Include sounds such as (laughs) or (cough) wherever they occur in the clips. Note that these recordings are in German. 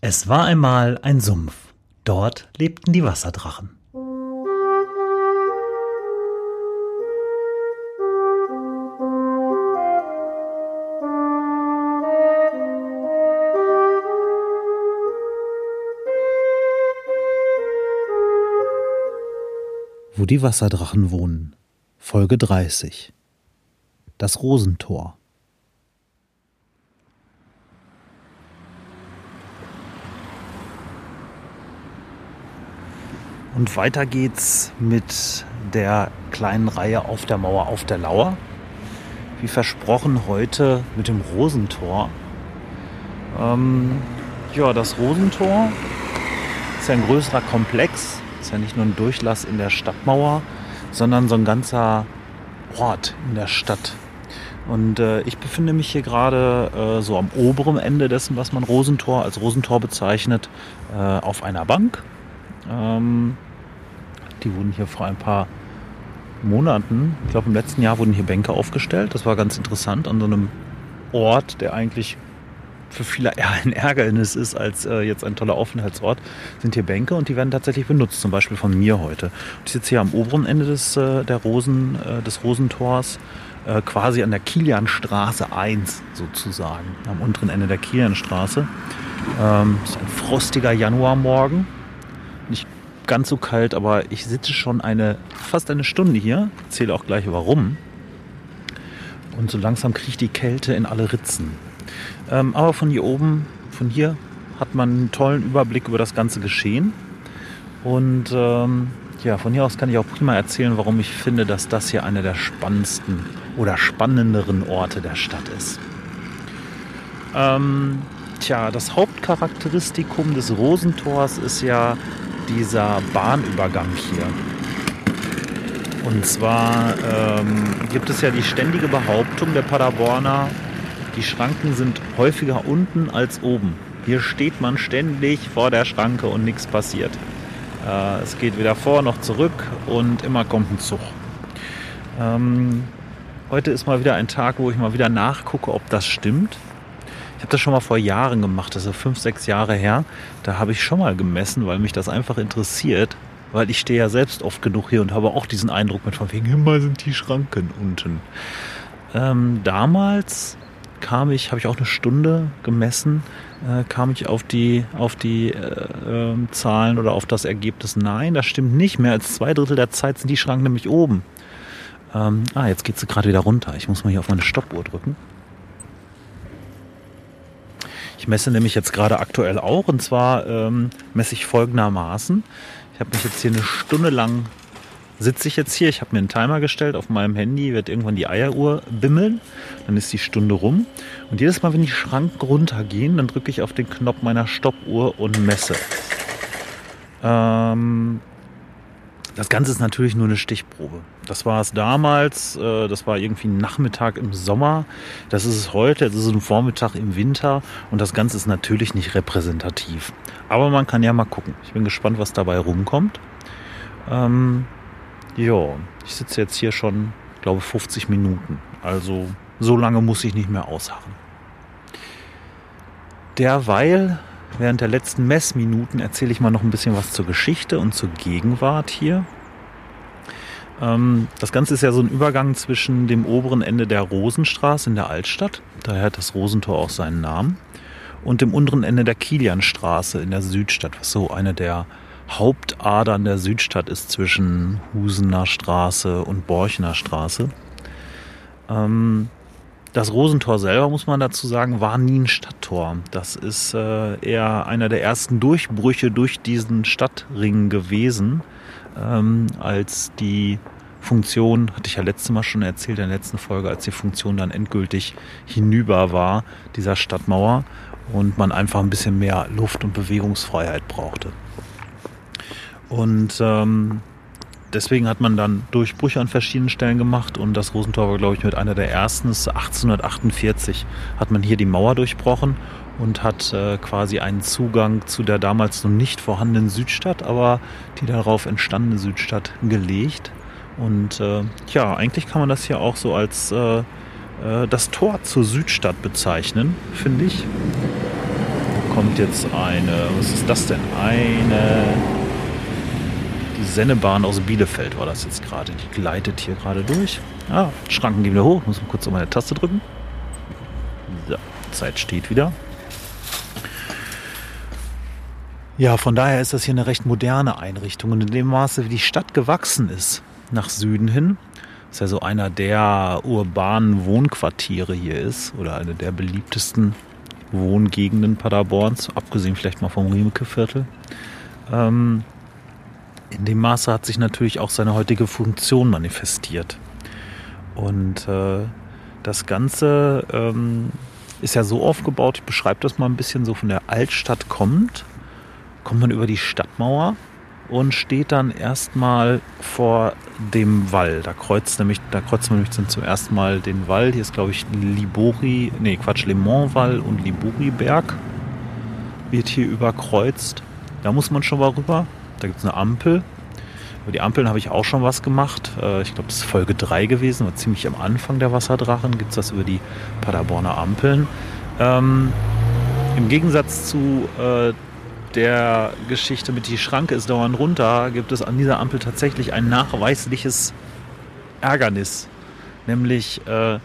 Es war einmal ein Sumpf. Dort lebten die Wasserdrachen. Wo die Wasserdrachen wohnen. Folge 30. Das Rosentor. Und weiter geht's mit der kleinen Reihe auf der Mauer auf der Lauer. Wie versprochen heute mit dem Rosentor. Ähm, ja, das Rosentor ist ja ein größerer Komplex. Ist ja nicht nur ein Durchlass in der Stadtmauer, sondern so ein ganzer Ort in der Stadt. Und äh, ich befinde mich hier gerade äh, so am oberen Ende dessen, was man Rosentor als Rosentor bezeichnet, äh, auf einer Bank. Ähm, die wurden hier vor ein paar Monaten, ich glaube im letzten Jahr wurden hier Bänke aufgestellt. Das war ganz interessant an so einem Ort, der eigentlich für viele eher ein Ärgernis ist als äh, jetzt ein toller Aufenthaltsort, sind hier Bänke und die werden tatsächlich benutzt, zum Beispiel von mir heute. Ich sitze hier am oberen Ende des, äh, der Rosen, äh, des Rosentors, äh, quasi an der Kilianstraße 1 sozusagen, am unteren Ende der Kilianstraße. Ähm, es ist ein frostiger Januarmorgen. Nicht ganz so kalt, aber ich sitze schon eine, fast eine Stunde hier. Erzähle auch gleich warum. Und so langsam kriegt die Kälte in alle Ritzen. Ähm, aber von hier oben, von hier, hat man einen tollen Überblick über das ganze Geschehen. Und ähm, ja, von hier aus kann ich auch prima erzählen, warum ich finde, dass das hier einer der spannendsten oder spannenderen Orte der Stadt ist. Ähm, tja, das Hauptcharakteristikum des Rosentors ist ja dieser Bahnübergang hier. Und zwar ähm, gibt es ja die ständige Behauptung der Paderborner, die Schranken sind häufiger unten als oben. Hier steht man ständig vor der Schranke und nichts passiert. Äh, es geht weder vor noch zurück und immer kommt ein Zug. Ähm, heute ist mal wieder ein Tag, wo ich mal wieder nachgucke, ob das stimmt. Ich habe das schon mal vor Jahren gemacht, ist fünf, sechs Jahre her. Da habe ich schon mal gemessen, weil mich das einfach interessiert. Weil ich stehe ja selbst oft genug hier und habe auch diesen Eindruck mit von wegen, immer sind die Schranken unten. Ähm, damals kam ich, habe ich auch eine Stunde gemessen, äh, kam ich auf die, auf die äh, äh, Zahlen oder auf das Ergebnis, nein, das stimmt nicht. Mehr als zwei Drittel der Zeit sind die Schranken nämlich oben. Ähm, ah, jetzt geht sie gerade wieder runter. Ich muss mal hier auf meine Stoppuhr drücken. Messe nämlich jetzt gerade aktuell auch und zwar ähm, messe ich folgendermaßen. Ich habe mich jetzt hier eine Stunde lang sitze ich jetzt hier. Ich habe mir einen Timer gestellt auf meinem Handy, wird irgendwann die Eieruhr bimmeln. Dann ist die Stunde rum. Und jedes Mal, wenn die Schranken runtergehen, dann drücke ich auf den Knopf meiner Stoppuhr und messe. Ähm, das Ganze ist natürlich nur eine Stichprobe. Das war es damals, äh, das war irgendwie ein Nachmittag im Sommer. Das ist es heute, das ist ein Vormittag im Winter und das Ganze ist natürlich nicht repräsentativ. Aber man kann ja mal gucken. Ich bin gespannt, was dabei rumkommt. Ähm, ja, ich sitze jetzt hier schon, glaube 50 Minuten. Also so lange muss ich nicht mehr ausharren. Derweil Während der letzten Messminuten erzähle ich mal noch ein bisschen was zur Geschichte und zur Gegenwart hier. Ähm, das Ganze ist ja so ein Übergang zwischen dem oberen Ende der Rosenstraße in der Altstadt, daher hat das Rosentor auch seinen Namen, und dem unteren Ende der Kilianstraße in der Südstadt, was so eine der Hauptadern der Südstadt ist zwischen Husener Straße und Borchner Straße. Ähm, das Rosentor selber, muss man dazu sagen, war nie ein Stadttor. Das ist äh, eher einer der ersten Durchbrüche durch diesen Stadtring gewesen, ähm, als die Funktion, hatte ich ja letztes Mal schon erzählt in der letzten Folge, als die Funktion dann endgültig hinüber war, dieser Stadtmauer, und man einfach ein bisschen mehr Luft- und Bewegungsfreiheit brauchte. Und ähm, deswegen hat man dann Durchbrüche an verschiedenen Stellen gemacht und das Rosentor war, glaube ich, mit einer der ersten. 1848 hat man hier die Mauer durchbrochen und hat äh, quasi einen Zugang zu der damals noch nicht vorhandenen Südstadt, aber die darauf entstandene Südstadt gelegt. Und äh, ja, eigentlich kann man das hier auch so als äh, äh das Tor zur Südstadt bezeichnen, finde ich. kommt jetzt eine, was ist das denn? Eine, Sennebahn aus Bielefeld war das jetzt gerade. Die gleitet hier gerade durch. Ah, Schranken gehen wieder hoch. Muss man kurz um eine Taste drücken. So, Zeit steht wieder. Ja, von daher ist das hier eine recht moderne Einrichtung. Und in dem Maße, wie die Stadt gewachsen ist, nach Süden hin, ist ja so einer der urbanen Wohnquartiere hier ist oder eine der beliebtesten Wohngegenden Paderborns, abgesehen vielleicht mal vom Riemeke-Viertel. Ähm, in dem Maße hat sich natürlich auch seine heutige Funktion manifestiert. Und äh, das Ganze ähm, ist ja so aufgebaut, ich beschreibe das mal ein bisschen so von der Altstadt kommt, kommt man über die Stadtmauer und steht dann erstmal vor dem Wall. Da kreuzt nämlich, da kreuzt man nämlich dann zum ersten Mal den Wall. Hier ist, glaube ich, Libori, nee, Quatsch, Le Mans-Wall und Libori-Berg wird hier überkreuzt. Da muss man schon mal rüber. Da gibt es eine Ampel. Über die Ampeln habe ich auch schon was gemacht. Äh, ich glaube, das ist Folge 3 gewesen, war ziemlich am Anfang der Wasserdrachen. Gibt es das über die Paderborner Ampeln. Ähm, Im Gegensatz zu äh, der Geschichte mit die Schranke ist dauernd runter, gibt es an dieser Ampel tatsächlich ein nachweisliches Ärgernis. Nämlich, äh,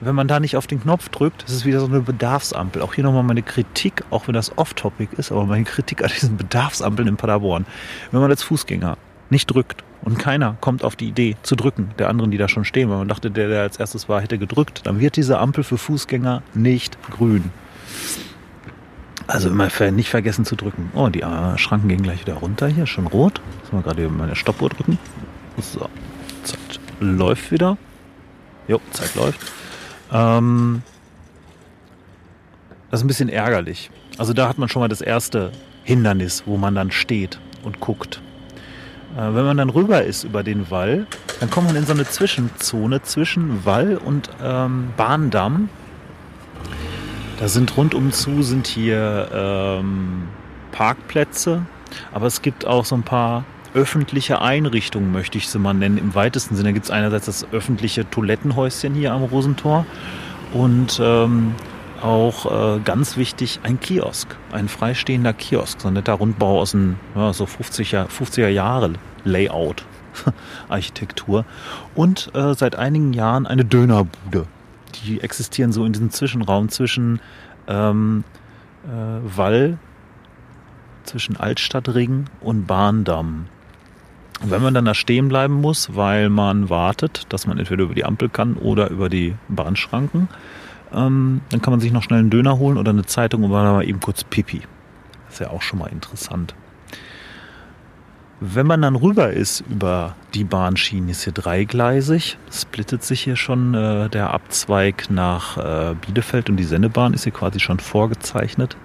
wenn man da nicht auf den Knopf drückt, ist wieder so eine Bedarfsampel. Auch hier nochmal meine Kritik, auch wenn das off-topic ist, aber meine Kritik an diesen Bedarfsampeln in Paderborn. Wenn man als Fußgänger nicht drückt und keiner kommt auf die Idee zu drücken, der anderen, die da schon stehen, weil man dachte, der, der als erstes war, hätte gedrückt, dann wird diese Ampel für Fußgänger nicht grün. Also immer nicht vergessen zu drücken. Oh, die äh, Schranken gehen gleich wieder runter hier, schon rot. Jetzt mal gerade meine Stoppuhr drücken. So, Zeit läuft wieder. Jo, Zeit läuft. Ähm, das ist ein bisschen ärgerlich. Also da hat man schon mal das erste Hindernis, wo man dann steht und guckt. Äh, wenn man dann rüber ist über den Wall, dann kommt man in so eine Zwischenzone zwischen Wall und ähm, Bahndamm. Da sind rundum zu sind hier ähm, Parkplätze, aber es gibt auch so ein paar öffentliche Einrichtungen, möchte ich sie mal nennen. Im weitesten Sinne gibt es einerseits das öffentliche Toilettenhäuschen hier am Rosentor und ähm, auch äh, ganz wichtig ein Kiosk, ein freistehender Kiosk, so ein netter Rundbau aus den ja, so 50er, 50er Jahre Layout, (laughs) Architektur und äh, seit einigen Jahren eine Dönerbude die existieren so in diesem Zwischenraum zwischen ähm, äh, Wall, zwischen Altstadtring und Bahndamm. Wenn man dann da stehen bleiben muss, weil man wartet, dass man entweder über die Ampel kann oder über die Bahnschranken, ähm, dann kann man sich noch schnell einen Döner holen oder eine Zeitung und mal eben kurz Pipi. Das ist ja auch schon mal interessant. Wenn man dann rüber ist über die Bahnschienen, ist hier dreigleisig, splittet sich hier schon äh, der Abzweig nach äh, Bielefeld und die Sennebahn ist hier quasi schon vorgezeichnet.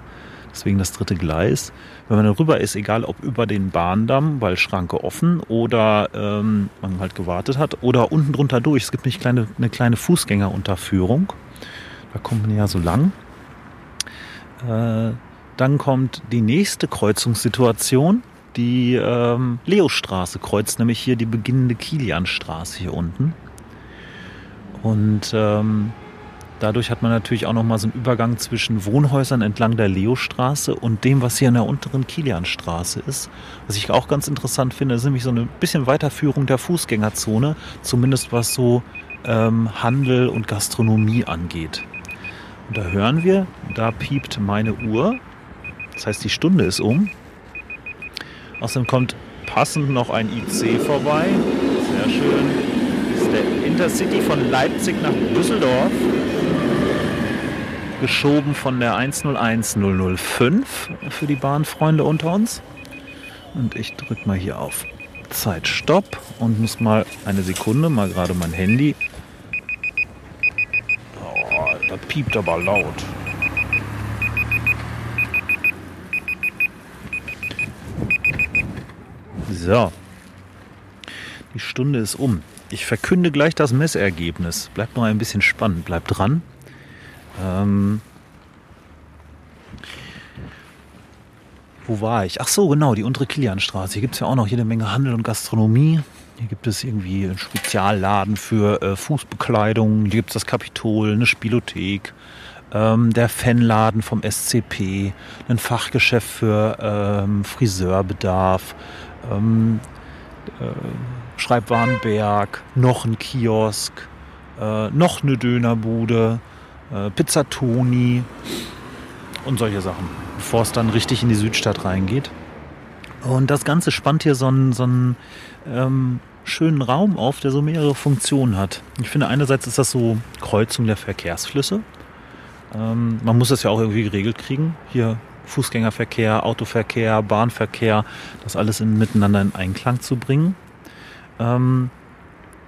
Deswegen das dritte Gleis. Wenn man dann rüber ist, egal ob über den Bahndamm, weil Schranke offen oder ähm, man halt gewartet hat, oder unten drunter durch. Es gibt nämlich kleine, eine kleine Fußgängerunterführung. Da kommt man ja so lang. Äh, dann kommt die nächste Kreuzungssituation die ähm, Leostraße kreuzt nämlich hier die beginnende Kilianstraße hier unten. Und ähm, dadurch hat man natürlich auch nochmal so einen Übergang zwischen Wohnhäusern entlang der Leostraße und dem, was hier in der unteren Kilianstraße ist. Was ich auch ganz interessant finde, ist nämlich so eine bisschen Weiterführung der Fußgängerzone, zumindest was so ähm, Handel und Gastronomie angeht. Und da hören wir, da piept meine Uhr. Das heißt, die Stunde ist um. Außerdem kommt passend noch ein IC vorbei. Sehr schön. Das ist der Intercity von Leipzig nach Düsseldorf. Geschoben von der 101005 für die Bahnfreunde unter uns. Und ich drücke mal hier auf Zeit Stopp und muss mal eine Sekunde, mal gerade mein Handy. Oh, das piept aber laut. So. Die Stunde ist um. Ich verkünde gleich das Messergebnis. Bleibt noch ein bisschen spannend. Bleibt dran. Ähm Wo war ich? Ach so, genau, die untere Kilianstraße. Hier gibt es ja auch noch jede Menge Handel und Gastronomie. Hier gibt es irgendwie einen Spezialladen für äh, Fußbekleidung. Hier gibt es das Kapitol, eine Spielothek, ähm, der Fanladen vom SCP, ein Fachgeschäft für ähm, Friseurbedarf, ähm, äh, Schreibwarenberg, noch ein Kiosk, äh, noch eine Dönerbude, äh, Pizzatoni und solche Sachen, bevor es dann richtig in die Südstadt reingeht. Und das Ganze spannt hier so einen, so einen ähm, schönen Raum auf, der so mehrere Funktionen hat. Ich finde, einerseits ist das so Kreuzung der Verkehrsflüsse. Ähm, man muss das ja auch irgendwie geregelt kriegen. Hier Fußgängerverkehr, Autoverkehr, Bahnverkehr, das alles in, miteinander in Einklang zu bringen. Ähm,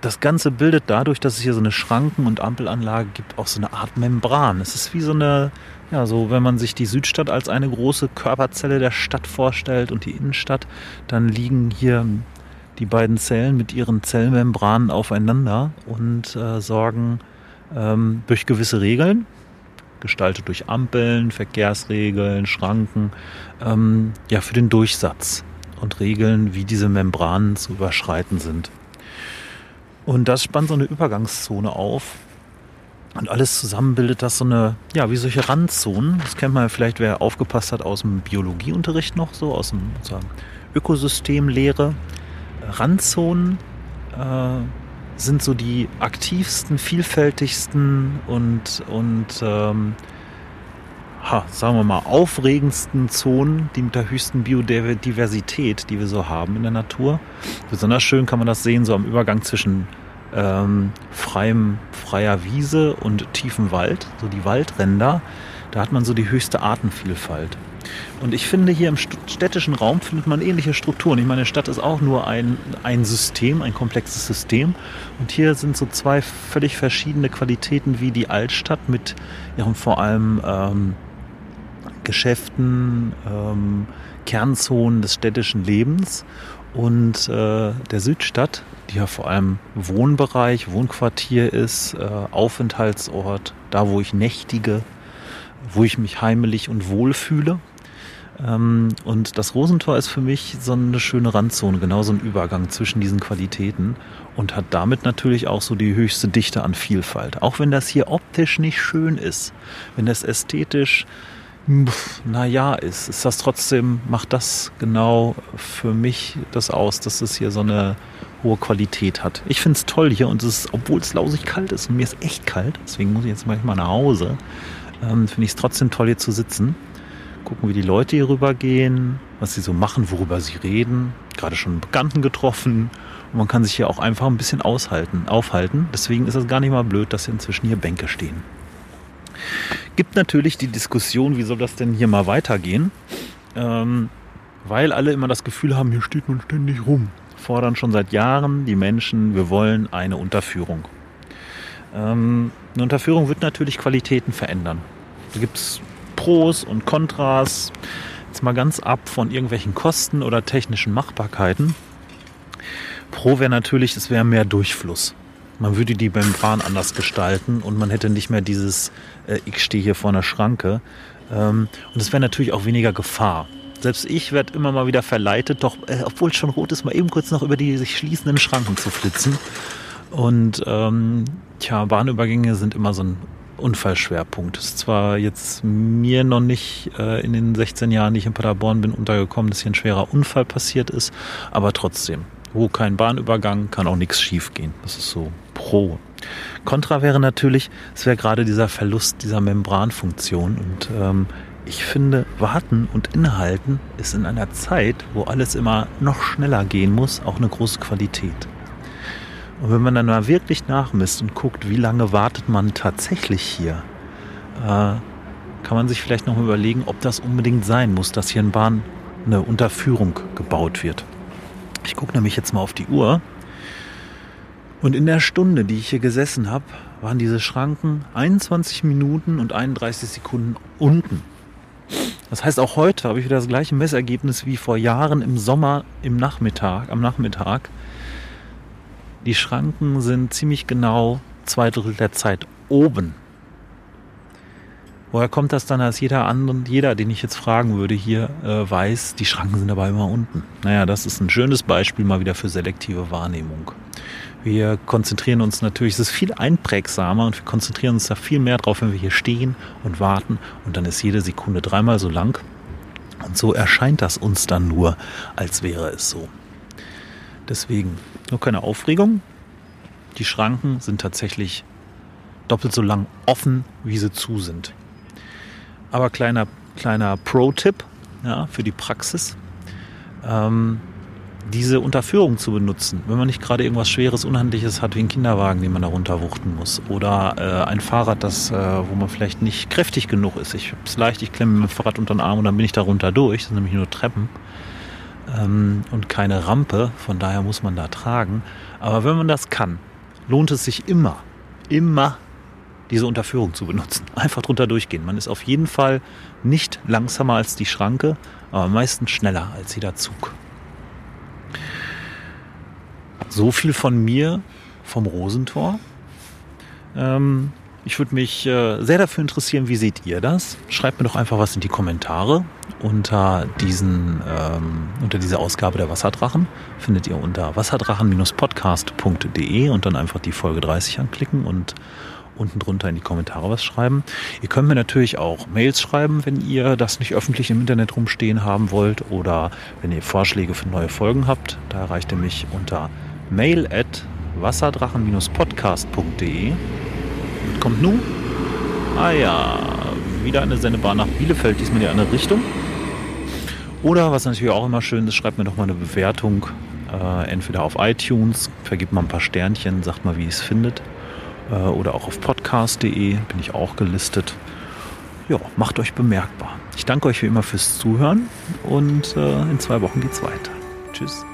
das Ganze bildet dadurch, dass es hier so eine Schranken- und Ampelanlage gibt, auch so eine Art Membran. Es ist wie so eine, ja, so wenn man sich die Südstadt als eine große Körperzelle der Stadt vorstellt und die Innenstadt, dann liegen hier die beiden Zellen mit ihren Zellmembranen aufeinander und äh, sorgen ähm, durch gewisse Regeln, gestaltet durch Ampeln, Verkehrsregeln, Schranken, ähm, ja, für den Durchsatz und Regeln, wie diese Membranen zu überschreiten sind. Und das spannt so eine Übergangszone auf. Und alles zusammen bildet das so eine, ja, wie solche Randzonen. Das kennt man vielleicht, wer aufgepasst hat aus dem Biologieunterricht noch, so aus dem Ökosystemlehre. Randzonen äh, sind so die aktivsten, vielfältigsten und, und ähm, ha, sagen wir mal, aufregendsten Zonen, die mit der höchsten Biodiversität, die wir so haben in der Natur. Besonders schön kann man das sehen, so am Übergang zwischen ähm, freiem, freier Wiese und tiefem Wald, so die Waldränder. Da hat man so die höchste Artenvielfalt. Und ich finde, hier im städtischen Raum findet man ähnliche Strukturen. Ich meine, eine Stadt ist auch nur ein, ein System, ein komplexes System. Und hier sind so zwei völlig verschiedene Qualitäten wie die Altstadt mit ihren vor allem ähm, Geschäften, ähm, Kernzonen des städtischen Lebens und äh, der Südstadt, die ja vor allem Wohnbereich, Wohnquartier ist, äh, Aufenthaltsort, da wo ich nächtige, wo ich mich heimelig und wohl fühle. Ähm, und das Rosentor ist für mich so eine schöne Randzone, genau so ein Übergang zwischen diesen Qualitäten und hat damit natürlich auch so die höchste Dichte an Vielfalt. Auch wenn das hier optisch nicht schön ist, wenn das ästhetisch naja ist, ist das trotzdem, macht das genau für mich das aus, dass es hier so eine hohe Qualität hat. Ich finde es toll hier und es ist, obwohl es lausig kalt ist und mir ist echt kalt, deswegen muss ich jetzt manchmal nach Hause, ähm, finde ich es trotzdem toll hier zu sitzen gucken, wie die Leute hier rübergehen, was sie so machen, worüber sie reden. Gerade schon einen Bekannten getroffen. Und man kann sich hier auch einfach ein bisschen aushalten, aufhalten. Deswegen ist es gar nicht mal blöd, dass hier inzwischen hier Bänke stehen. Gibt natürlich die Diskussion, wie soll das denn hier mal weitergehen? Ähm, weil alle immer das Gefühl haben, hier steht man ständig rum. Fordern schon seit Jahren die Menschen, wir wollen eine Unterführung. Ähm, eine Unterführung wird natürlich Qualitäten verändern. Da gibt es Pros und Kontras. Jetzt mal ganz ab von irgendwelchen Kosten oder technischen Machbarkeiten. Pro wäre natürlich, es wäre mehr Durchfluss. Man würde die Membran anders gestalten und man hätte nicht mehr dieses, äh, ich stehe hier vor einer Schranke. Ähm, und es wäre natürlich auch weniger Gefahr. Selbst ich werde immer mal wieder verleitet, doch, äh, obwohl es schon rot ist, mal eben kurz noch über die sich schließenden Schranken zu flitzen. Und ähm, tja, Bahnübergänge sind immer so ein Unfallschwerpunkt. Ist zwar jetzt mir noch nicht äh, in den 16 Jahren, die ich in Paderborn bin, untergekommen, dass hier ein schwerer Unfall passiert ist, aber trotzdem, wo kein Bahnübergang, kann auch nichts schiefgehen. Das ist so pro. Contra wäre natürlich, es wäre gerade dieser Verlust dieser Membranfunktion und ähm, ich finde, warten und innehalten ist in einer Zeit, wo alles immer noch schneller gehen muss, auch eine große Qualität. Und wenn man dann mal wirklich nachmisst und guckt, wie lange wartet man tatsächlich hier, äh, kann man sich vielleicht noch überlegen, ob das unbedingt sein muss, dass hier in Bahn eine Unterführung gebaut wird. Ich gucke nämlich jetzt mal auf die Uhr. Und in der Stunde, die ich hier gesessen habe, waren diese Schranken 21 Minuten und 31 Sekunden unten. Das heißt, auch heute habe ich wieder das gleiche Messergebnis wie vor Jahren im Sommer im Nachmittag, am Nachmittag. Die Schranken sind ziemlich genau zwei Drittel der Zeit oben. Woher kommt das dann, dass jeder andere, jeder, den ich jetzt fragen würde, hier äh, weiß, die Schranken sind aber immer unten? Naja, das ist ein schönes Beispiel mal wieder für selektive Wahrnehmung. Wir konzentrieren uns natürlich, es ist viel einprägsamer und wir konzentrieren uns da viel mehr drauf, wenn wir hier stehen und warten und dann ist jede Sekunde dreimal so lang. Und so erscheint das uns dann nur, als wäre es so. Deswegen nur keine Aufregung. Die Schranken sind tatsächlich doppelt so lang offen, wie sie zu sind. Aber kleiner, kleiner Pro-Tipp ja, für die Praxis. Ähm, diese Unterführung zu benutzen, wenn man nicht gerade irgendwas Schweres, Unhandliches hat, wie einen Kinderwagen, den man da runterwuchten muss. Oder äh, ein Fahrrad, das, äh, wo man vielleicht nicht kräftig genug ist. Ich habe es leicht, ich klemme mir Fahrrad unter den Arm und dann bin ich da runter durch. Das sind nämlich nur Treppen ähm, und keine Rampe. Von daher muss man da tragen. Aber wenn man das kann, lohnt es sich immer, immer diese Unterführung zu benutzen. (laughs) Einfach drunter durchgehen. Man ist auf jeden Fall nicht langsamer als die Schranke, aber meistens schneller als jeder Zug. So viel von mir vom Rosentor. Ähm, ich würde mich äh, sehr dafür interessieren, wie seht ihr das? Schreibt mir doch einfach was in die Kommentare unter diesen ähm, unter dieser Ausgabe der Wasserdrachen. Findet ihr unter wasserdrachen-podcast.de und dann einfach die Folge 30 anklicken und unten drunter in die Kommentare was schreiben. Ihr könnt mir natürlich auch Mails schreiben, wenn ihr das nicht öffentlich im Internet rumstehen haben wollt oder wenn ihr Vorschläge für neue Folgen habt. Da erreicht ihr mich unter mail at wasserdrachen-podcast.de. Kommt nun? Ah ja, wieder eine Sendebahn nach Bielefeld, diesmal in die andere Richtung. Oder was natürlich auch immer schön ist, schreibt mir doch mal eine Bewertung. Äh, entweder auf iTunes, vergibt mal ein paar Sternchen, sagt mal, wie ihr es findet. Äh, oder auch auf podcast.de bin ich auch gelistet. Ja, macht euch bemerkbar. Ich danke euch wie immer fürs Zuhören und äh, in zwei Wochen geht's weiter. Tschüss.